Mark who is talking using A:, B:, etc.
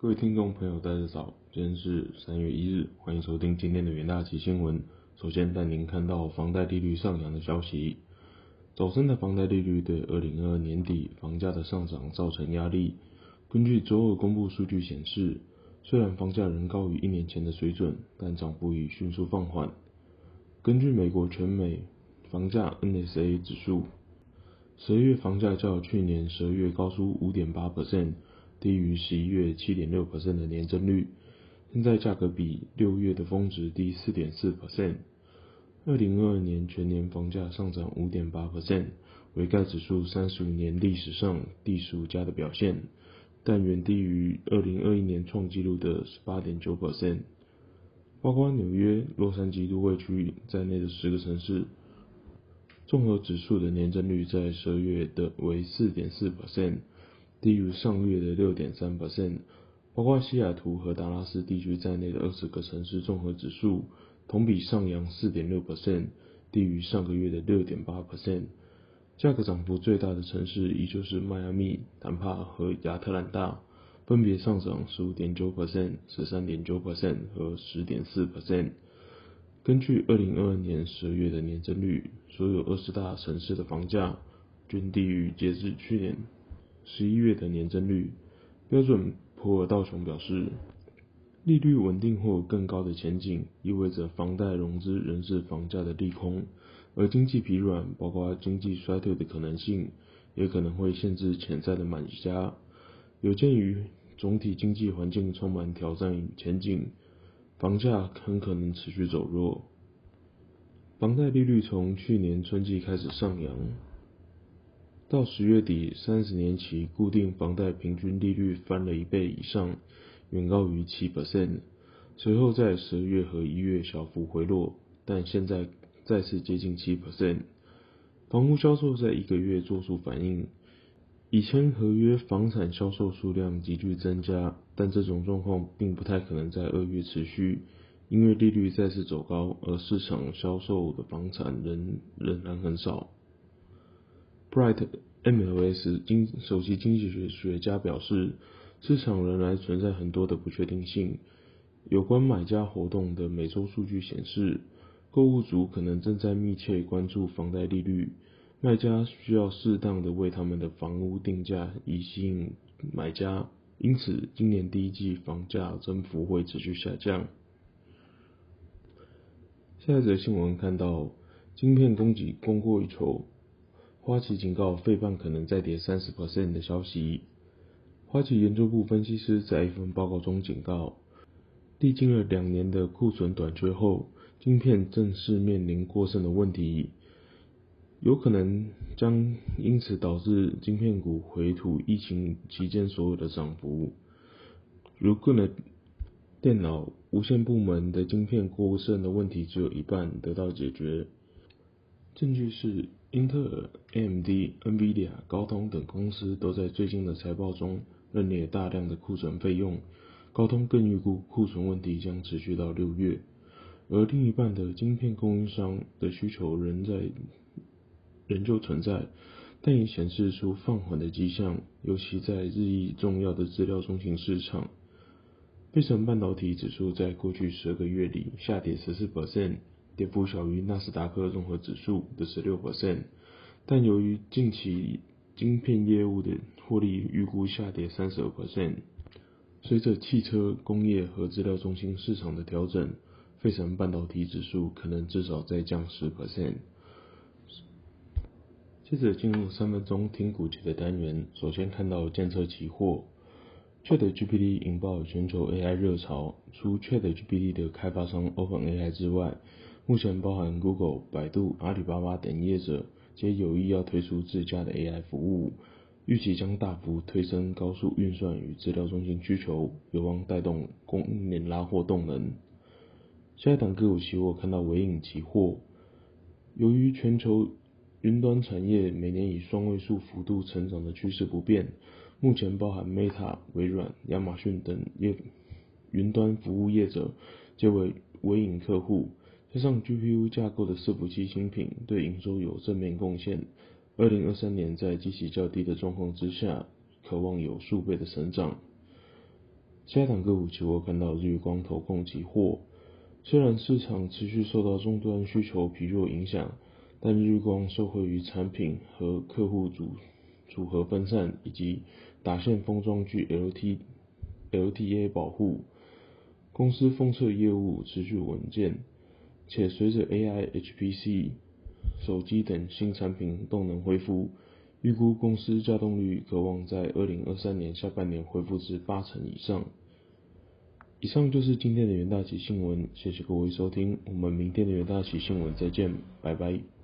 A: 各位听众朋友，大家早，今天是三月一日，欢迎收听今天的元大旗新闻。首先带您看到房贷利率上扬的消息。早升的房贷利率对二零二二年底房价的上涨造成压力。根据周二公布数据显示，虽然房价仍高于一年前的水准，但涨幅已迅速放缓。根据美国全美房价 NSA 指数，十一月房价较去年十二月高出五点八 percent。低于十一月七点六的年增率，现在价格比六月的峰值低四点四 percent。二零二二年全年房价上涨五点八 percent，为该指数三十五年历史上第十五佳的表现，但远低于二零二一年创纪录的十八点九 percent。包括纽约、洛杉矶都会区域在内的十个城市，综合指数的年增率在十二月的为四点四 percent。低于上月的六点三 percent，包括西雅图和达拉斯地区在内的二十个城市综合指数同比上扬四点六 percent，低于上个月的六点八 percent。价格涨幅最大的城市依旧是迈阿密、坦帕和亚特兰大，分别上涨十五点九 percent、十三点九 percent 和十点四 percent。根据二零二二年十二月的年增率，所有二十大城市的房价均低于截至去年。十一月的年增率，标准普尔道琼表示，利率稳定或更高的前景意味着房贷融资仍是房价的利空，而经济疲软，包括经济衰退的可能性，也可能会限制潜在的买家。有鉴于总体经济环境充满挑战与前景，房价很可能持续走弱。房贷利率从去年春季开始上扬。到十月底，三十年期固定房贷平均利率翻了一倍以上，远高于七 percent。随后在十二月和一月小幅回落，但现在再次接近七 percent。房屋销售在一个月做出反应，以前合约房产销售数量急剧增加，但这种状况并不太可能在二月持续，因为利率再次走高，而市场销售的房产仍仍然很少。Bright MLS 经首席经济学学家表示，市场仍然存在很多的不确定性。有关买家活动的每周数据显示，购物族可能正在密切关注房贷利率，卖家需要适当的为他们的房屋定价以吸引买家，因此今年第一季房价增幅会持续下降。下一则新闻看到，晶片供给供过于求。花旗警告，费半可能再跌三十 percent 的消息。花旗研究部分析师在一份报告中警告，历经了两年的库存短缺后，晶片正式面临过剩的问题，有可能将因此导致晶片股回吐疫情期间所有的涨幅。如个人电脑无线部门的晶片过剩的问题只有一半得到解决。证据是。英特尔、AMD、NVIDIA、高通等公司都在最近的财报中认列大量的库存费用。高通更预估库存问题将持续到六月，而另一半的晶片供应商的需求仍在仍旧存在，但也显示出放缓的迹象，尤其在日益重要的资料中心市场。费城半导体指数在过去十二个月里下跌十四 percent。跌幅小于纳斯达克综合指数的十六 percent，但由于近期晶片业务的获利预估下跌三十二 percent，随着汽车、工业和资料中心市场的调整，费城半导体指数可能至少再降十 percent。接着进入三分钟听股期的单元，首先看到监测期货，ChatGPT 引爆全球 AI 热潮，除 ChatGPT 的开发商 OpenAI 之外。目前，包含 Google、百度、阿里巴巴等业者皆有意要推出自家的 AI 服务，预期将大幅推升高速运算与资料中心需求，有望带动供应链拉货动能。下一档个股期货看到尾影期货，由于全球云端产业每年以双位数幅度成长的趋势不变，目前包含 Meta、微软、亚马逊等业云端服务业者皆为尾影客户。加上 GPU 架构的伺服器新品对营收有正面贡献，二零二三年在基期较低的状况之下，渴望有数倍的成长。加档个股期货看到日光投控期货，虽然市场持续受到终端需求疲弱影响，但日光受惠于产品和客户组组合分散以及打线封装具 LT LTA 保护，公司封测业务持续稳健，且随着 AI、HPC、手机等新产品动能恢复。预估公司稼动率可望在二零二三年下半年恢复至八成以上。以上就是今天的元大旗新闻，谢谢各位收听，我们明天的元大旗新闻再见，拜拜。